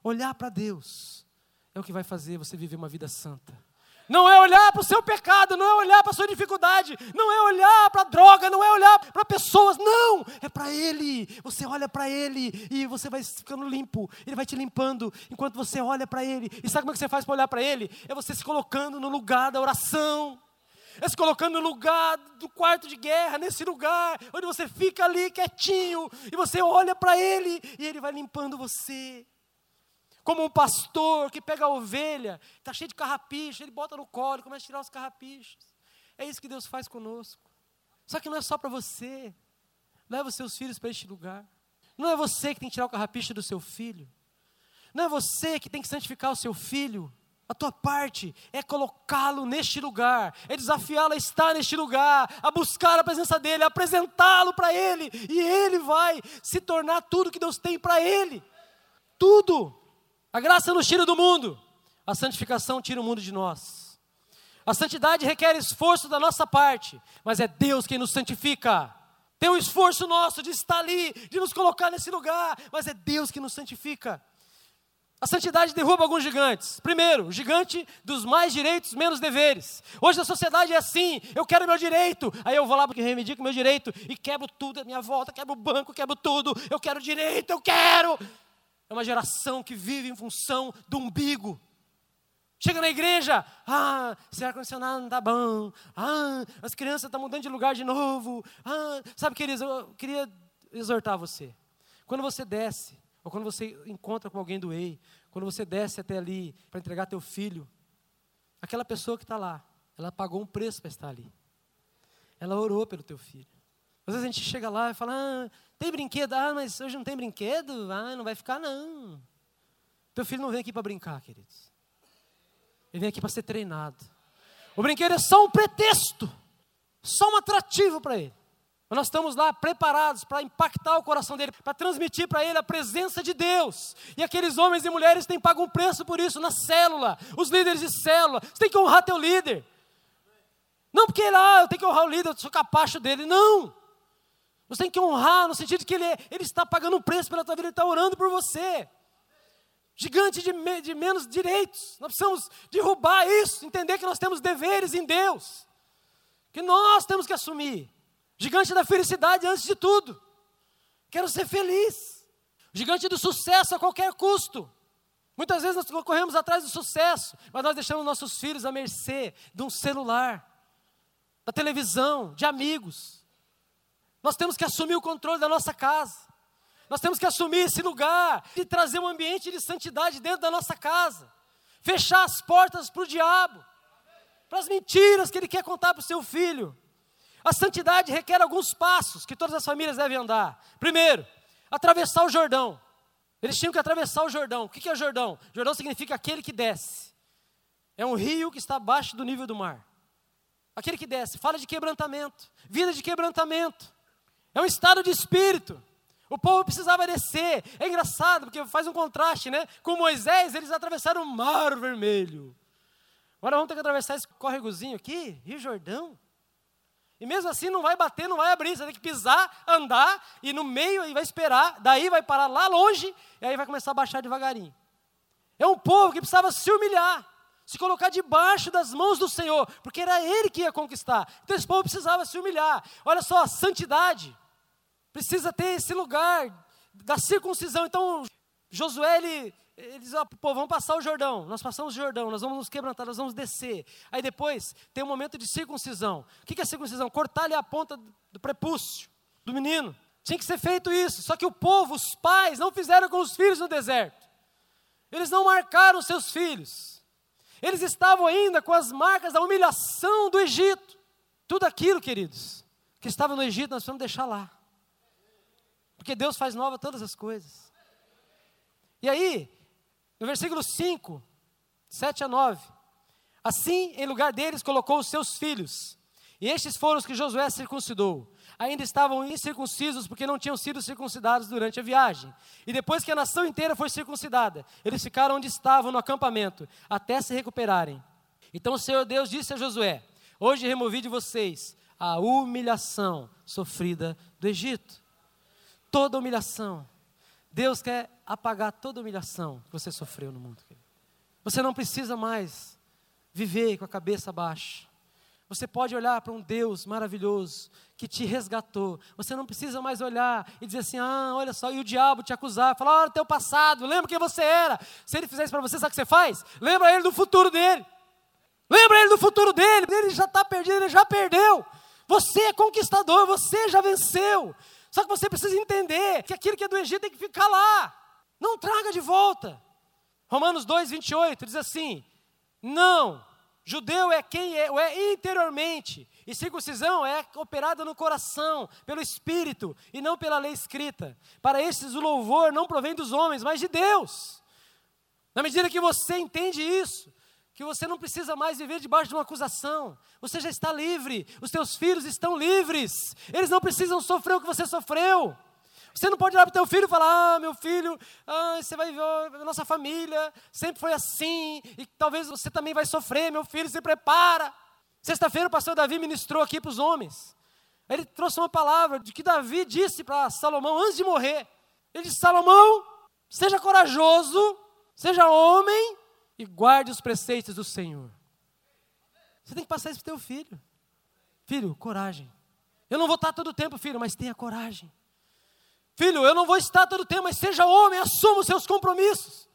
Olhar para Deus é o que vai fazer você viver uma vida santa. Não é olhar para o seu pecado, não é olhar para a sua dificuldade, não é olhar para a droga, não é olhar para pessoas, não, é para Ele. Você olha para Ele e você vai ficando limpo, Ele vai te limpando enquanto você olha para Ele. E sabe como é que você faz para olhar para Ele? É você se colocando no lugar da oração, é se colocando no lugar do quarto de guerra, nesse lugar onde você fica ali quietinho e você olha para Ele e Ele vai limpando você como um pastor que pega a ovelha, está cheio de carrapicho, ele bota no colo e começa a tirar os carrapichos. É isso que Deus faz conosco. Só que não é só para você. Leva os seus filhos para este lugar. Não é você que tem que tirar o carrapicho do seu filho. Não é você que tem que santificar o seu filho. A tua parte é colocá-lo neste lugar, é desafiá-lo a estar neste lugar, a buscar a presença dele, apresentá-lo para ele, e ele vai se tornar tudo que Deus tem para ele. Tudo. A graça nos tira do mundo, a santificação tira o mundo de nós. A santidade requer esforço da nossa parte, mas é Deus quem nos santifica. Tem um esforço nosso de estar ali, de nos colocar nesse lugar, mas é Deus que nos santifica. A santidade derruba alguns gigantes. Primeiro, o gigante dos mais direitos, menos deveres. Hoje a sociedade é assim: eu quero meu direito, aí eu vou lá porque reivindico meu direito e quebro tudo à minha volta, quebro o banco, quebro tudo. Eu quero direito, eu quero. Uma geração que vive em função do umbigo. Chega na igreja, ah, esse ar-condicionado não está bom, ah, as crianças estão mudando de lugar de novo, ah, sabe, queridos, eu queria exortar você. Quando você desce, ou quando você encontra com alguém do EI, quando você desce até ali para entregar teu filho, aquela pessoa que está lá, ela pagou um preço para estar ali. Ela orou pelo teu filho. Às vezes a gente chega lá e fala, ah, tem brinquedo? Ah, mas hoje não tem brinquedo? Ah, não vai ficar não. Teu filho não vem aqui para brincar, queridos. Ele vem aqui para ser treinado. O brinquedo é só um pretexto, só um atrativo para ele. Mas nós estamos lá preparados para impactar o coração dele, para transmitir para ele a presença de Deus. E aqueles homens e mulheres têm pago um preço por isso na célula, os líderes de célula. Você tem que honrar teu líder. Não porque lá ah, eu tenho que honrar o líder, eu sou capacho dele. Não. Você tem que honrar no sentido de que ele, ele está pagando um preço pela tua vida, ele está orando por você. Gigante de, me, de menos direitos. Nós precisamos derrubar isso, entender que nós temos deveres em Deus. Que nós temos que assumir. Gigante da felicidade antes de tudo. Quero ser feliz. Gigante do sucesso a qualquer custo. Muitas vezes nós corremos atrás do sucesso, mas nós deixamos nossos filhos à mercê de um celular, da televisão, de amigos. Nós temos que assumir o controle da nossa casa. Nós temos que assumir esse lugar e trazer um ambiente de santidade dentro da nossa casa. Fechar as portas para o diabo, para as mentiras que ele quer contar para o seu filho. A santidade requer alguns passos que todas as famílias devem andar. Primeiro, atravessar o Jordão. Eles tinham que atravessar o Jordão. O que é o Jordão? Jordão significa aquele que desce. É um rio que está abaixo do nível do mar. Aquele que desce. Fala de quebrantamento. Vida de quebrantamento. É um estado de espírito. O povo precisava descer. É engraçado, porque faz um contraste, né? Com Moisés, eles atravessaram o Mar Vermelho. Agora vamos ter que atravessar esse córregozinho aqui, Rio Jordão. E mesmo assim não vai bater, não vai abrir. Você tem que pisar, andar, e no meio e vai esperar. Daí vai parar lá longe, e aí vai começar a baixar devagarinho. É um povo que precisava se humilhar, se colocar debaixo das mãos do Senhor, porque era Ele que ia conquistar. Então esse povo precisava se humilhar. Olha só, santidade precisa ter esse lugar da circuncisão. Então Josué, ele, ele diz, ó, pô, vamos passar o Jordão, nós passamos o Jordão, nós vamos nos quebrantar, nós vamos descer. Aí depois tem um momento de circuncisão. O que é circuncisão? Cortar-lhe a ponta do prepúcio do menino. Tinha que ser feito isso, só que o povo, os pais, não fizeram com os filhos no deserto. Eles não marcaram seus filhos. Eles estavam ainda com as marcas da humilhação do Egito. Tudo aquilo, queridos, que estava no Egito, nós vamos deixar lá. Porque Deus faz nova todas as coisas. E aí, no versículo 5, 7 a 9, assim, em lugar deles, colocou os seus filhos, e estes foram os que Josué circuncidou. Ainda estavam incircuncisos porque não tinham sido circuncidados durante a viagem. E depois que a nação inteira foi circuncidada, eles ficaram onde estavam no acampamento, até se recuperarem. Então o Senhor Deus disse a Josué: Hoje removi de vocês a humilhação sofrida do Egito. Toda humilhação. Deus quer apagar toda humilhação que você sofreu no mundo. Você não precisa mais viver com a cabeça baixa. Você pode olhar para um Deus maravilhoso que te resgatou. Você não precisa mais olhar e dizer assim: ah, olha só, e o diabo te acusar, falar: olha o teu passado, lembra quem você era. Se ele fizer isso para você, sabe o que você faz? Lembra ele do futuro dele. Lembra ele do futuro dele. Ele já está perdido, ele já perdeu. Você é conquistador, você já venceu. Só que você precisa entender que aquilo que é do Egito tem que ficar lá. Não traga de volta. Romanos 2, 28 diz assim: Não, judeu é quem é, é interiormente, e circuncisão é operada no coração, pelo Espírito, e não pela lei escrita. Para esses o louvor não provém dos homens, mas de Deus. Na medida que você entende isso, que você não precisa mais viver debaixo de uma acusação, você já está livre, os seus filhos estão livres, eles não precisam sofrer o que você sofreu. Você não pode olhar para o teu filho e falar, ah, meu filho, ah, você vai ver, a nossa família sempre foi assim, e talvez você também vai sofrer, meu filho, se prepara. Sexta-feira o pastor Davi ministrou aqui para os homens. Ele trouxe uma palavra de que Davi disse para Salomão antes de morrer. Ele disse: Salomão, seja corajoso, seja homem e guarde os preceitos do Senhor. Você tem que passar isso para o teu filho. Filho, coragem. Eu não vou estar todo o tempo, filho, mas tenha coragem. Filho, eu não vou estar todo o tempo, mas seja homem, assuma os seus compromissos.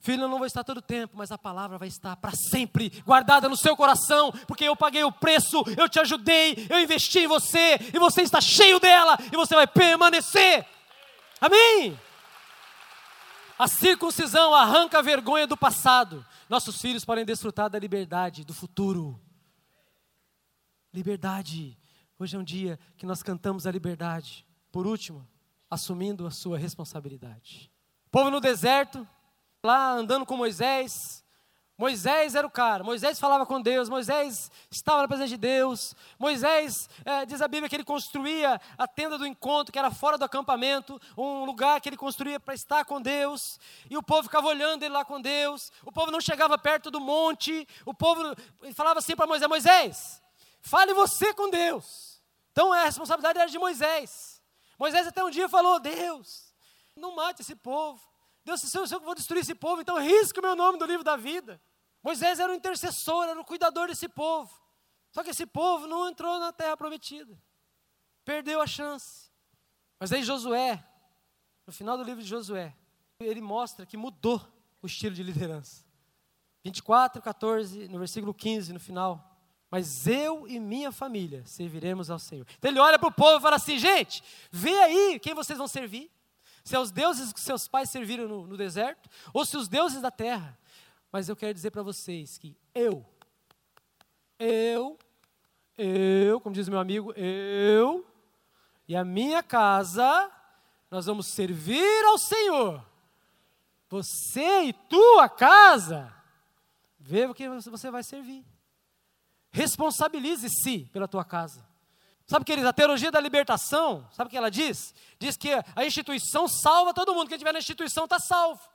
Filho, eu não vou estar todo o tempo, mas a palavra vai estar para sempre guardada no seu coração, porque eu paguei o preço, eu te ajudei, eu investi em você, e você está cheio dela, e você vai permanecer. Amém? A circuncisão arranca a vergonha do passado. Nossos filhos podem desfrutar da liberdade do futuro. Liberdade. Hoje é um dia que nós cantamos a liberdade. Por último, assumindo a sua responsabilidade. O povo no deserto, lá andando com Moisés. Moisés era o cara, Moisés falava com Deus, Moisés estava na presença de Deus. Moisés, é, diz a Bíblia que ele construía a tenda do encontro, que era fora do acampamento, um lugar que ele construía para estar com Deus. E o povo ficava olhando ele lá com Deus. O povo não chegava perto do monte. O povo falava assim para Moisés: Moisés, fale você com Deus. Então a responsabilidade era de Moisés. Moisés até um dia falou: Deus, não mate esse povo. Deus, se eu, se eu vou destruir esse povo, então risca o meu nome do livro da vida. Moisés era o intercessor, era o cuidador desse povo. Só que esse povo não entrou na terra prometida. Perdeu a chance. Mas aí Josué, no final do livro de Josué, ele mostra que mudou o estilo de liderança. 24, 14, no versículo 15, no final mas eu e minha família serviremos ao Senhor. Então ele olha para o povo e fala assim: gente, vê aí quem vocês vão servir. Se é os deuses que seus pais serviram no, no deserto, ou se os deuses da terra. Mas eu quero dizer para vocês que eu, eu, eu, como diz meu amigo, eu e a minha casa, nós vamos servir ao Senhor. Você e tua casa, vê o que você vai servir. Responsabilize-se pela tua casa. Sabe, queridos, a teologia da libertação, sabe o que ela diz? Diz que a instituição salva todo mundo, quem estiver na instituição está salvo.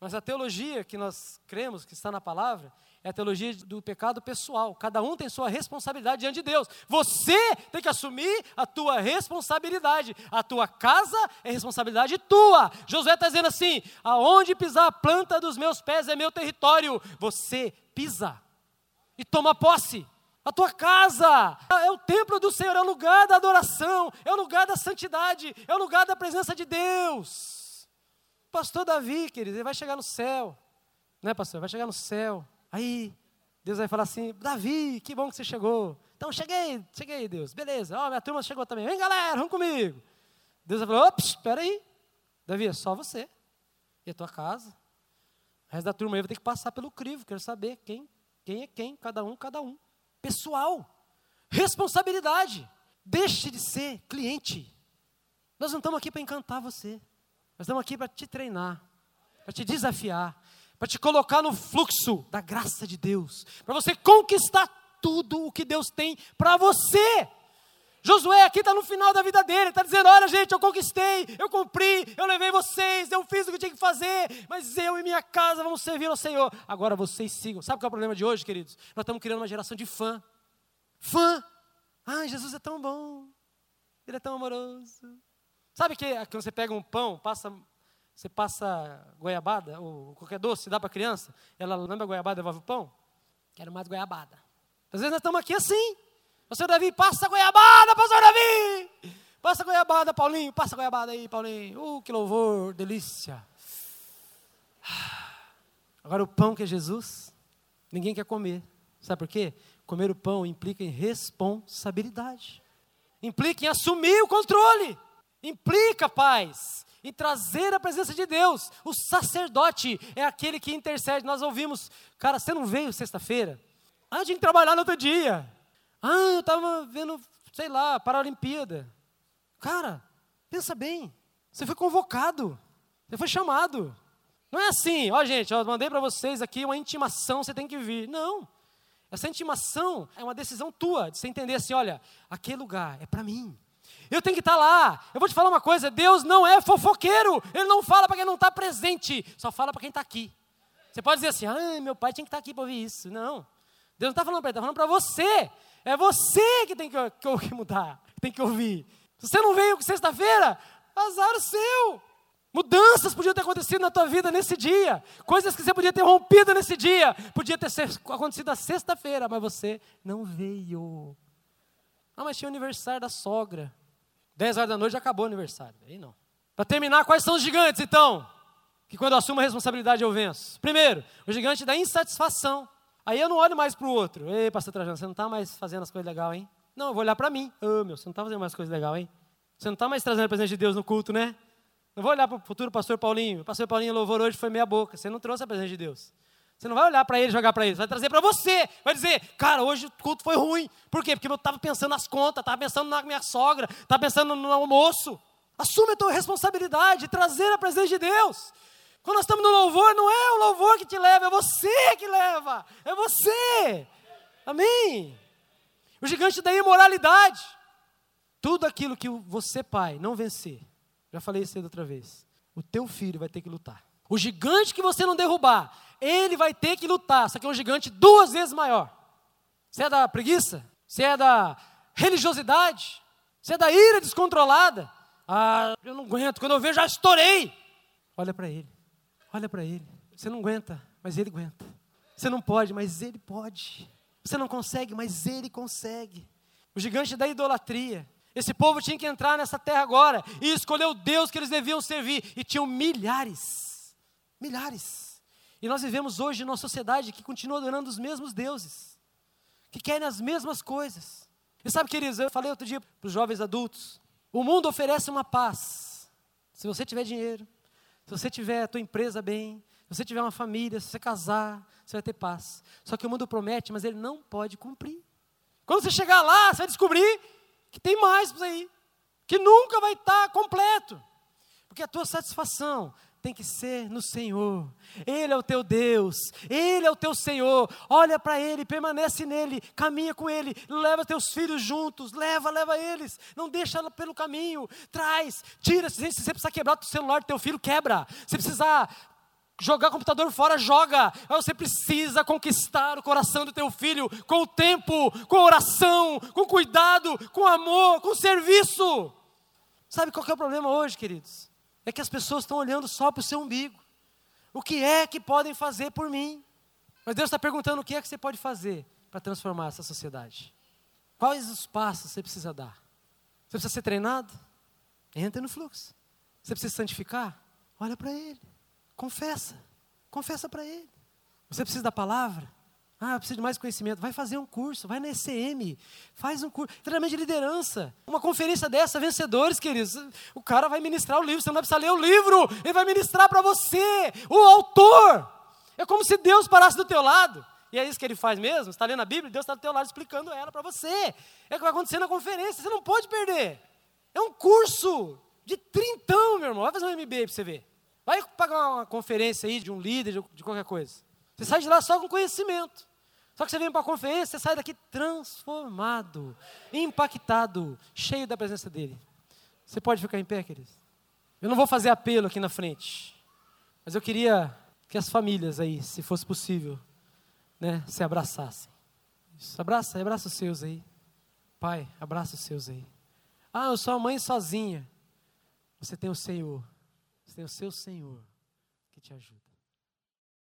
Mas a teologia que nós cremos, que está na palavra, É a teologia do pecado pessoal. Cada um tem sua responsabilidade diante de Deus. Você tem que assumir a tua responsabilidade. A tua casa é responsabilidade tua. Josué está dizendo assim: aonde pisar a planta dos meus pés é meu território. Você pisa e toma posse. A tua casa é o templo do Senhor, é o lugar da adoração, é o lugar da santidade, é o lugar da presença de Deus. Pastor Davi, querido, ele vai chegar no céu, né, pastor? Vai chegar no céu. Aí, Deus vai falar assim: Davi, que bom que você chegou. Então, cheguei, cheguei, Deus, beleza. Ó, oh, minha turma chegou também. Vem, galera, vamos comigo. Deus vai falar: ops, espera aí. Davi, é só você e a tua casa. O resto da turma aí vai ter que passar pelo crivo, quero saber quem, quem é quem, cada um, cada um pessoal, responsabilidade. Deixe de ser cliente. Nós não estamos aqui para encantar você. Nós estamos aqui para te treinar, para te desafiar, para te colocar no fluxo da graça de Deus, para você conquistar tudo o que Deus tem para você. Josué aqui está no final da vida dele, está dizendo: olha, gente, eu conquistei, eu cumpri, eu levei vocês, eu fiz o que tinha que fazer, mas eu e minha casa vamos servir ao Senhor. Agora vocês sigam. Sabe qual é o problema de hoje, queridos? Nós estamos criando uma geração de fã. Fã! Ah, Jesus é tão bom, Ele é tão amoroso. Sabe que quando você pega um pão, passa, você passa goiabada, ou qualquer doce, dá para a criança, ela lembra goiabada, devolve o pão? Quero mais goiabada. Às vezes nós estamos aqui assim. Pastor Davi, passa a goiabada, pastor Davi! Passa a goiabada, Paulinho, passa a goiabada aí, Paulinho. Uh, que louvor, delícia. Agora o pão que é Jesus, ninguém quer comer. Sabe por quê? Comer o pão implica em responsabilidade. Implica em assumir o controle. Implica, paz, em trazer a presença de Deus. O sacerdote é aquele que intercede. Nós ouvimos, cara, você não veio sexta-feira? Ah, tinha que trabalhar no outro dia. Ah, eu estava vendo, sei lá, Paralimpíada. Cara, pensa bem. Você foi convocado. Você foi chamado. Não é assim, ó gente, eu mandei para vocês aqui uma intimação, você tem que vir. Não. Essa intimação é uma decisão tua, de você entender assim, olha, aquele lugar é para mim. Eu tenho que estar lá. Eu vou te falar uma coisa: Deus não é fofoqueiro. Ele não fala para quem não está presente, só fala para quem está aqui. Você pode dizer assim: ah, meu pai tinha que estar tá aqui para ouvir isso. Não. Deus não está falando para ele, está falando para você. É você que tem que, que, que mudar, tem que ouvir. Se você não veio sexta-feira, azar o seu. Mudanças podiam ter acontecido na tua vida nesse dia. Coisas que você podia ter rompido nesse dia. Podia ter acontecido na sexta-feira, mas você não veio. Ah, mas tinha o aniversário da sogra. Dez horas da noite já acabou o aniversário. Aí não. Para terminar, quais são os gigantes então? Que quando eu assumo a responsabilidade eu venço. Primeiro, o gigante da insatisfação. Aí eu não olho mais para o outro. Ei, pastor Trajano, você não está mais fazendo as coisas legais, hein? Não, eu vou olhar para mim. Ô, oh, meu, você não está fazendo mais coisas legais, hein? Você não está mais trazendo a presença de Deus no culto, né? Não vou olhar para o futuro pastor Paulinho. O pastor Paulinho louvor hoje foi meia boca. Você não trouxe a presença de Deus. Você não vai olhar para ele e jogar para ele. Você vai trazer para você. Vai dizer, cara, hoje o culto foi ruim. Por quê? Porque eu estava pensando nas contas, estava pensando na minha sogra, estava pensando no almoço. Assume a tua responsabilidade, trazer a presença de Deus. Quando nós estamos no louvor, não é o louvor que te leva, é você que leva. É você. Amém. O gigante da imoralidade. Tudo aquilo que você, pai, não vencer. Já falei isso outra vez. O teu filho vai ter que lutar. O gigante que você não derrubar, ele vai ter que lutar. Só que é um gigante duas vezes maior. Você é da preguiça? Você é da religiosidade? Você é da ira descontrolada? Ah, eu não aguento. Quando eu vejo, já estourei. Olha para ele. Olha para ele. Você não aguenta, mas ele aguenta. Você não pode, mas ele pode. Você não consegue, mas ele consegue. O gigante da idolatria. Esse povo tinha que entrar nessa terra agora e escolher o Deus que eles deviam servir. E tinham milhares. Milhares. E nós vivemos hoje numa sociedade que continua adorando os mesmos deuses, que querem as mesmas coisas. E sabe, queridos, eu falei outro dia para os jovens adultos: o mundo oferece uma paz. Se você tiver dinheiro, se você tiver a tua empresa bem, se você tiver uma família, se você casar, você vai ter paz. Só que o mundo promete, mas ele não pode cumprir. Quando você chegar lá, você vai descobrir que tem mais para aí, que nunca vai estar completo. Porque a tua satisfação tem que ser no Senhor. Ele é o teu Deus, Ele é o teu Senhor. Olha para Ele, permanece nele, caminha com Ele, leva teus filhos juntos, leva, leva eles, não deixa pelo caminho, traz, tira. Se você precisar quebrar o celular do teu filho, quebra. Se precisar jogar computador fora, joga. Mas você precisa conquistar o coração do teu filho com o tempo, com oração, com cuidado, com amor, com serviço. Sabe qual é o problema hoje, queridos? É que as pessoas estão olhando só para o seu umbigo. O que é que podem fazer por mim? Mas Deus está perguntando o que é que você pode fazer para transformar essa sociedade. Quais os passos você precisa dar? Você precisa ser treinado? Entra no fluxo. Você precisa santificar? Olha para Ele. Confessa. Confessa para Ele. Você precisa da palavra? Ah, eu preciso de mais conhecimento. Vai fazer um curso, vai na ECM, faz um curso. Treinamento de liderança. Uma conferência dessa, vencedores, queridos. O cara vai ministrar o livro, você não precisa ler o livro, ele vai ministrar para você, o autor. É como se Deus parasse do teu lado. E é isso que ele faz mesmo. Está lendo a Bíblia, Deus está do teu lado explicando ela para você. É o que vai acontecer na conferência, você não pode perder. É um curso de trintão, meu irmão. Vai fazer um MBA para você ver. Vai pagar uma conferência aí de um líder, de qualquer coisa. Você sai de lá só com conhecimento. Só que você vem para a conferência, você sai daqui transformado, impactado, cheio da presença dele. Você pode ficar em pé, queridos? Eu não vou fazer apelo aqui na frente, mas eu queria que as famílias aí, se fosse possível, né, se abraçassem. Isso, abraça, abraça os seus aí. Pai, abraça os seus aí. Ah, eu sou a mãe sozinha. Você tem o Senhor. Você tem o seu Senhor que te ajuda.